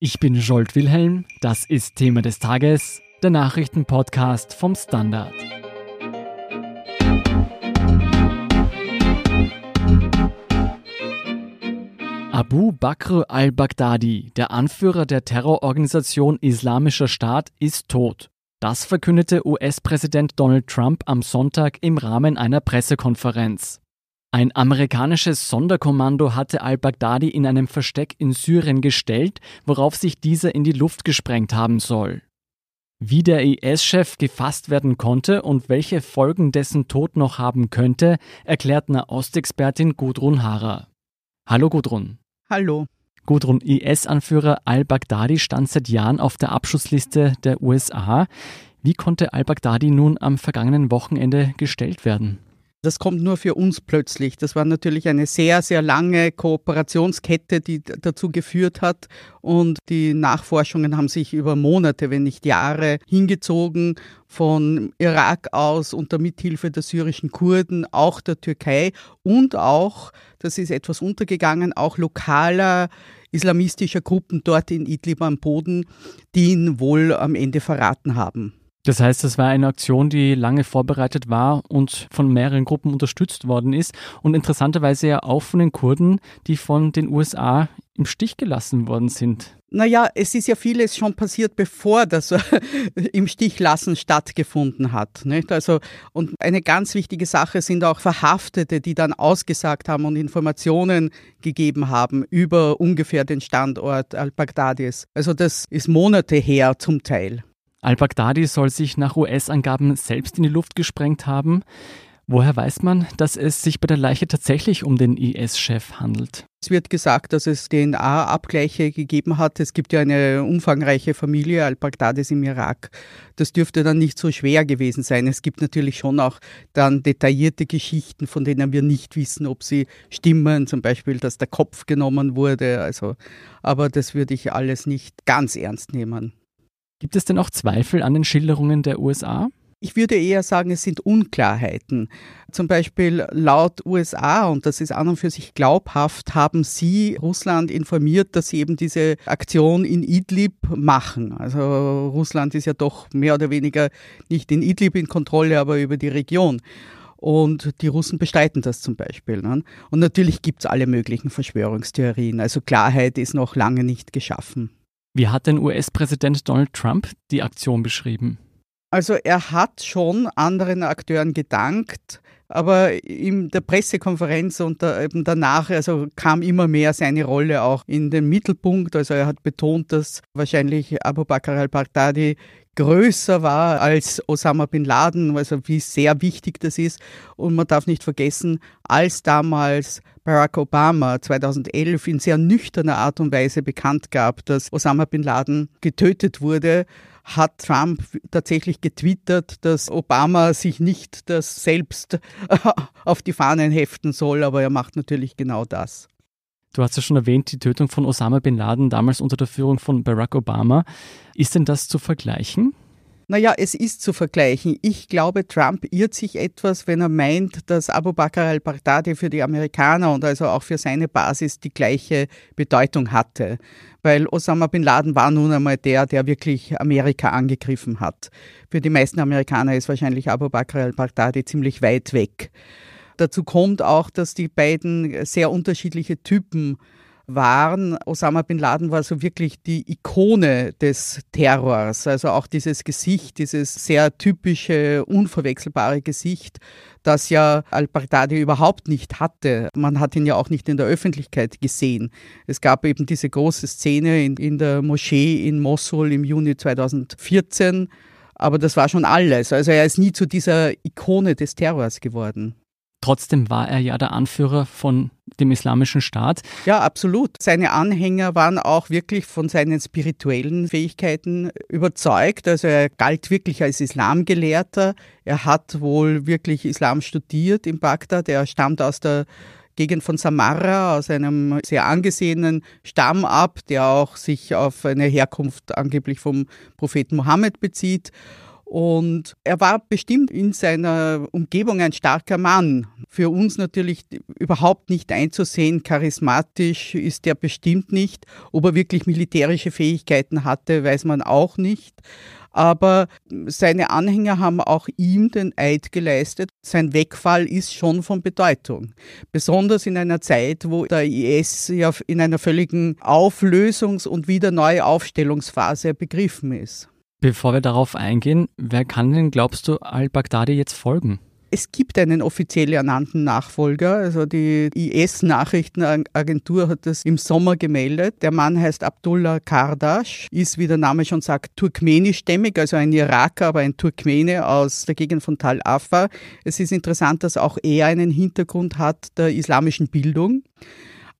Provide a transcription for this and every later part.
Ich bin Jolt Wilhelm, das ist Thema des Tages, der Nachrichtenpodcast vom Standard. Abu Bakr al-Baghdadi, der Anführer der Terrororganisation Islamischer Staat, ist tot. Das verkündete US-Präsident Donald Trump am Sonntag im Rahmen einer Pressekonferenz. Ein amerikanisches Sonderkommando hatte al-Baghdadi in einem Versteck in Syrien gestellt, worauf sich dieser in die Luft gesprengt haben soll. Wie der IS-Chef gefasst werden konnte und welche Folgen dessen Tod noch haben könnte, erklärt Nahostexpertin Gudrun Haarer. Hallo Gudrun. Hallo. Gudrun, IS-Anführer al-Baghdadi stand seit Jahren auf der Abschussliste der USA. Wie konnte al-Baghdadi nun am vergangenen Wochenende gestellt werden? Das kommt nur für uns plötzlich. Das war natürlich eine sehr, sehr lange Kooperationskette, die dazu geführt hat. Und die Nachforschungen haben sich über Monate, wenn nicht Jahre hingezogen, von Irak aus unter Mithilfe der syrischen Kurden, auch der Türkei und auch, das ist etwas untergegangen, auch lokaler islamistischer Gruppen dort in Idlib am Boden, die ihn wohl am Ende verraten haben. Das heißt, das war eine Aktion, die lange vorbereitet war und von mehreren Gruppen unterstützt worden ist und interessanterweise ja auch von den Kurden, die von den USA im Stich gelassen worden sind. Naja, es ist ja vieles schon passiert, bevor das im Stichlassen stattgefunden hat. Nicht? Also, und eine ganz wichtige Sache sind auch Verhaftete, die dann ausgesagt haben und Informationen gegeben haben über ungefähr den Standort al-Baghdadis. Also das ist Monate her zum Teil. Al-Baghdadi soll sich nach US-Angaben selbst in die Luft gesprengt haben. Woher weiß man, dass es sich bei der Leiche tatsächlich um den IS-Chef handelt? Es wird gesagt, dass es DNA-Abgleiche gegeben hat. Es gibt ja eine umfangreiche Familie Al-Baghdadis im Irak. Das dürfte dann nicht so schwer gewesen sein. Es gibt natürlich schon auch dann detaillierte Geschichten, von denen wir nicht wissen, ob sie stimmen. Zum Beispiel, dass der Kopf genommen wurde. Also, aber das würde ich alles nicht ganz ernst nehmen. Gibt es denn auch Zweifel an den Schilderungen der USA? Ich würde eher sagen, es sind Unklarheiten. Zum Beispiel laut USA, und das ist an und für sich glaubhaft, haben sie Russland informiert, dass sie eben diese Aktion in Idlib machen. Also Russland ist ja doch mehr oder weniger nicht in Idlib in Kontrolle, aber über die Region. Und die Russen bestreiten das zum Beispiel. Ne? Und natürlich gibt es alle möglichen Verschwörungstheorien. Also Klarheit ist noch lange nicht geschaffen. Wie hat denn US-Präsident Donald Trump die Aktion beschrieben? Also er hat schon anderen Akteuren gedankt, aber in der Pressekonferenz und eben danach also kam immer mehr seine Rolle auch in den Mittelpunkt. Also er hat betont, dass wahrscheinlich Abu Bakr al-Baghdadi größer war als Osama bin Laden, also wie sehr wichtig das ist. Und man darf nicht vergessen, als damals Barack Obama 2011 in sehr nüchterner Art und Weise bekannt gab, dass Osama bin Laden getötet wurde, hat Trump tatsächlich getwittert, dass Obama sich nicht das selbst auf die Fahnen heften soll, aber er macht natürlich genau das. Du hast ja schon erwähnt, die Tötung von Osama bin Laden damals unter der Führung von Barack Obama. Ist denn das zu vergleichen? Naja, es ist zu vergleichen. Ich glaube, Trump irrt sich etwas, wenn er meint, dass Abu Bakr al-Baghdadi für die Amerikaner und also auch für seine Basis die gleiche Bedeutung hatte. Weil Osama bin Laden war nun einmal der, der wirklich Amerika angegriffen hat. Für die meisten Amerikaner ist wahrscheinlich Abu Bakr al-Baghdadi ziemlich weit weg. Dazu kommt auch, dass die beiden sehr unterschiedliche Typen waren. Osama bin Laden war so wirklich die Ikone des Terrors. Also auch dieses Gesicht, dieses sehr typische, unverwechselbare Gesicht, das ja al-Baghdadi überhaupt nicht hatte. Man hat ihn ja auch nicht in der Öffentlichkeit gesehen. Es gab eben diese große Szene in, in der Moschee in Mosul im Juni 2014. Aber das war schon alles. Also er ist nie zu dieser Ikone des Terrors geworden. Trotzdem war er ja der Anführer von dem Islamischen Staat. Ja, absolut. Seine Anhänger waren auch wirklich von seinen spirituellen Fähigkeiten überzeugt. Also er galt wirklich als Islamgelehrter. Er hat wohl wirklich Islam studiert in Bagdad. Er stammt aus der Gegend von Samarra, aus einem sehr angesehenen Stamm ab, der auch sich auf eine Herkunft angeblich vom Propheten Mohammed bezieht. Und er war bestimmt in seiner Umgebung ein starker Mann. Für uns natürlich überhaupt nicht einzusehen, charismatisch ist er bestimmt nicht. Ob er wirklich militärische Fähigkeiten hatte, weiß man auch nicht. Aber seine Anhänger haben auch ihm den Eid geleistet. Sein Wegfall ist schon von Bedeutung. Besonders in einer Zeit, wo der IS ja in einer völligen Auflösungs- und wieder Neuaufstellungsphase begriffen ist. Bevor wir darauf eingehen, wer kann denn, glaubst du, al-Baghdadi jetzt folgen? Es gibt einen offiziell ernannten Nachfolger. Also die IS-Nachrichtenagentur hat das im Sommer gemeldet. Der Mann heißt Abdullah Kardash, ist, wie der Name schon sagt, turkmenischstämmig, also ein Iraker, aber ein Turkmene aus der Gegend von Tal Afar. Es ist interessant, dass auch er einen Hintergrund hat der islamischen Bildung.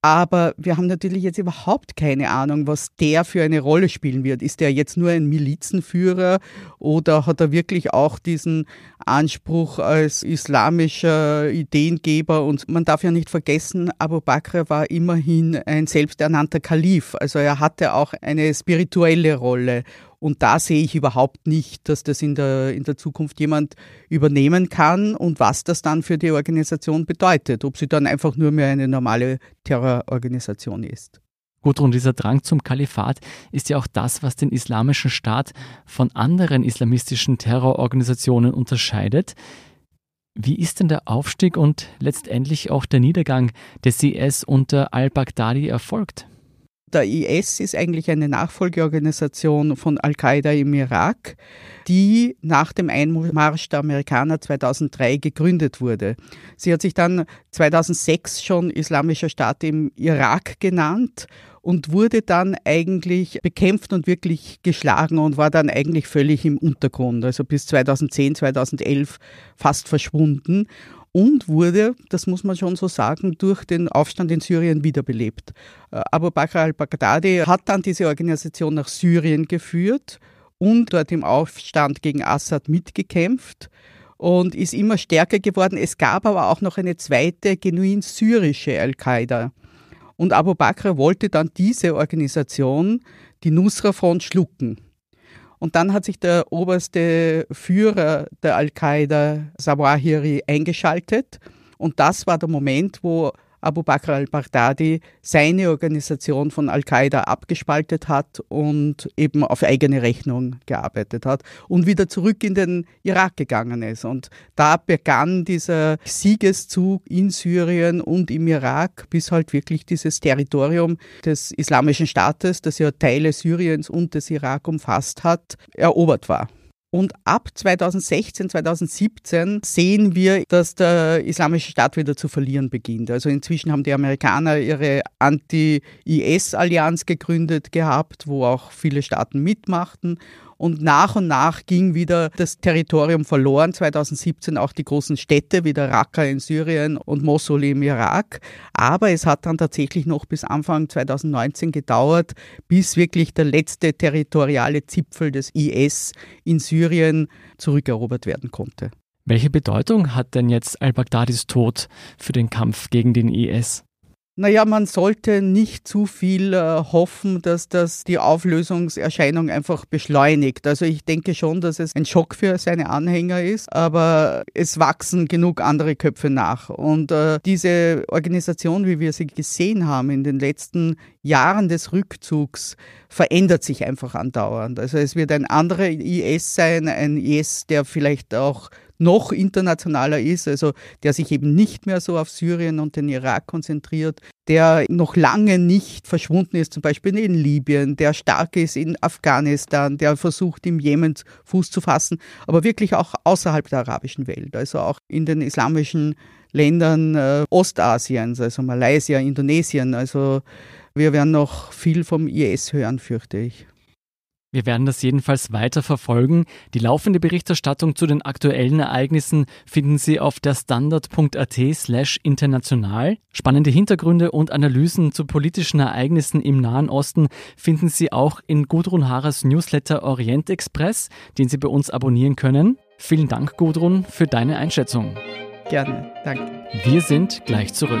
Aber wir haben natürlich jetzt überhaupt keine Ahnung, was der für eine Rolle spielen wird. Ist der jetzt nur ein Milizenführer oder hat er wirklich auch diesen Anspruch als islamischer Ideengeber? Und man darf ja nicht vergessen, Abu Bakr war immerhin ein selbsternannter Kalif. Also er hatte auch eine spirituelle Rolle. Und da sehe ich überhaupt nicht, dass das in der, in der Zukunft jemand übernehmen kann und was das dann für die Organisation bedeutet. Ob sie dann einfach nur mehr eine normale Terrororganisation ist. Gudrun, dieser Drang zum Kalifat ist ja auch das, was den Islamischen Staat von anderen islamistischen Terrororganisationen unterscheidet. Wie ist denn der Aufstieg und letztendlich auch der Niedergang des IS unter al-Baghdadi erfolgt? Der IS ist eigentlich eine Nachfolgeorganisation von Al-Qaida im Irak, die nach dem Einmarsch der Amerikaner 2003 gegründet wurde. Sie hat sich dann 2006 schon Islamischer Staat im Irak genannt und wurde dann eigentlich bekämpft und wirklich geschlagen und war dann eigentlich völlig im Untergrund, also bis 2010, 2011 fast verschwunden und wurde, das muss man schon so sagen, durch den Aufstand in Syrien wiederbelebt. Äh, Abu Bakr al-Baghdadi hat dann diese Organisation nach Syrien geführt und dort im Aufstand gegen Assad mitgekämpft und ist immer stärker geworden. Es gab aber auch noch eine zweite genuin syrische Al-Qaida. Und Abu Bakr wollte dann diese Organisation, die Nusra-Front, schlucken. Und dann hat sich der oberste Führer der Al-Qaida, Zawahiri, eingeschaltet. Und das war der Moment, wo Abu Bakr al-Baghdadi seine Organisation von Al-Qaida abgespaltet hat und eben auf eigene Rechnung gearbeitet hat und wieder zurück in den Irak gegangen ist. Und da begann dieser Siegeszug in Syrien und im Irak, bis halt wirklich dieses Territorium des Islamischen Staates, das ja Teile Syriens und des Irak umfasst hat, erobert war. Und ab 2016, 2017 sehen wir, dass der Islamische Staat wieder zu verlieren beginnt. Also inzwischen haben die Amerikaner ihre Anti-IS-Allianz gegründet gehabt, wo auch viele Staaten mitmachten. Und nach und nach ging wieder das Territorium verloren. 2017 auch die großen Städte wie der Raqqa in Syrien und Mosul im Irak. Aber es hat dann tatsächlich noch bis Anfang 2019 gedauert, bis wirklich der letzte territoriale Zipfel des IS in Syrien zurückerobert werden konnte. Welche Bedeutung hat denn jetzt al-Baghdadis Tod für den Kampf gegen den IS? Naja, man sollte nicht zu viel äh, hoffen, dass das die Auflösungserscheinung einfach beschleunigt. Also ich denke schon, dass es ein Schock für seine Anhänger ist, aber es wachsen genug andere Köpfe nach. Und äh, diese Organisation, wie wir sie gesehen haben in den letzten Jahren des Rückzugs, verändert sich einfach andauernd. Also es wird ein anderer IS sein, ein IS, der vielleicht auch noch internationaler ist, also der sich eben nicht mehr so auf Syrien und den Irak konzentriert, der noch lange nicht verschwunden ist, zum Beispiel in Libyen, der stark ist in Afghanistan, der versucht im Jemen Fuß zu fassen, aber wirklich auch außerhalb der arabischen Welt, also auch in den islamischen Ländern äh, Ostasiens, also Malaysia, Indonesien. Also wir werden noch viel vom IS hören, fürchte ich. Wir werden das jedenfalls weiter verfolgen. Die laufende Berichterstattung zu den aktuellen Ereignissen finden Sie auf der standard.at slash international. Spannende Hintergründe und Analysen zu politischen Ereignissen im Nahen Osten finden Sie auch in Gudrun Harers Newsletter Orient Express, den Sie bei uns abonnieren können. Vielen Dank, Gudrun, für deine Einschätzung. Gerne, danke. Wir sind gleich zurück.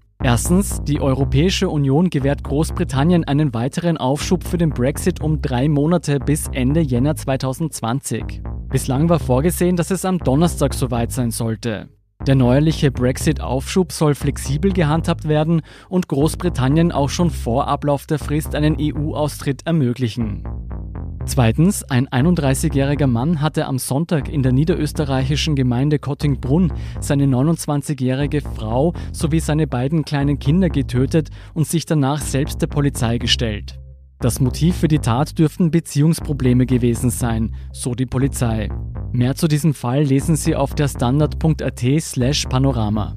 Erstens, die Europäische Union gewährt Großbritannien einen weiteren Aufschub für den Brexit um drei Monate bis Ende Jänner 2020. Bislang war vorgesehen, dass es am Donnerstag soweit sein sollte. Der neuerliche Brexit-Aufschub soll flexibel gehandhabt werden und Großbritannien auch schon vor Ablauf der Frist einen EU-Austritt ermöglichen. Zweitens, ein 31-jähriger Mann hatte am Sonntag in der niederösterreichischen Gemeinde Kottingbrunn seine 29-jährige Frau sowie seine beiden kleinen Kinder getötet und sich danach selbst der Polizei gestellt. Das Motiv für die Tat dürften Beziehungsprobleme gewesen sein, so die Polizei. Mehr zu diesem Fall lesen Sie auf der standard.at slash panorama.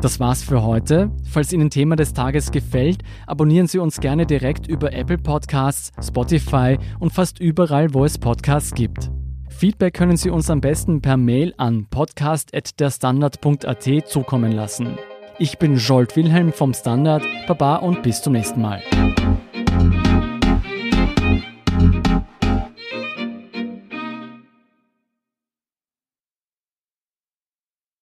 Das war's für heute. Falls Ihnen Thema des Tages gefällt, abonnieren Sie uns gerne direkt über Apple Podcasts, Spotify und fast überall, wo es Podcasts gibt. Feedback können Sie uns am besten per Mail an podcast.derstandard.at zukommen lassen. Ich bin Jolt Wilhelm vom Standard. Baba und bis zum nächsten Mal.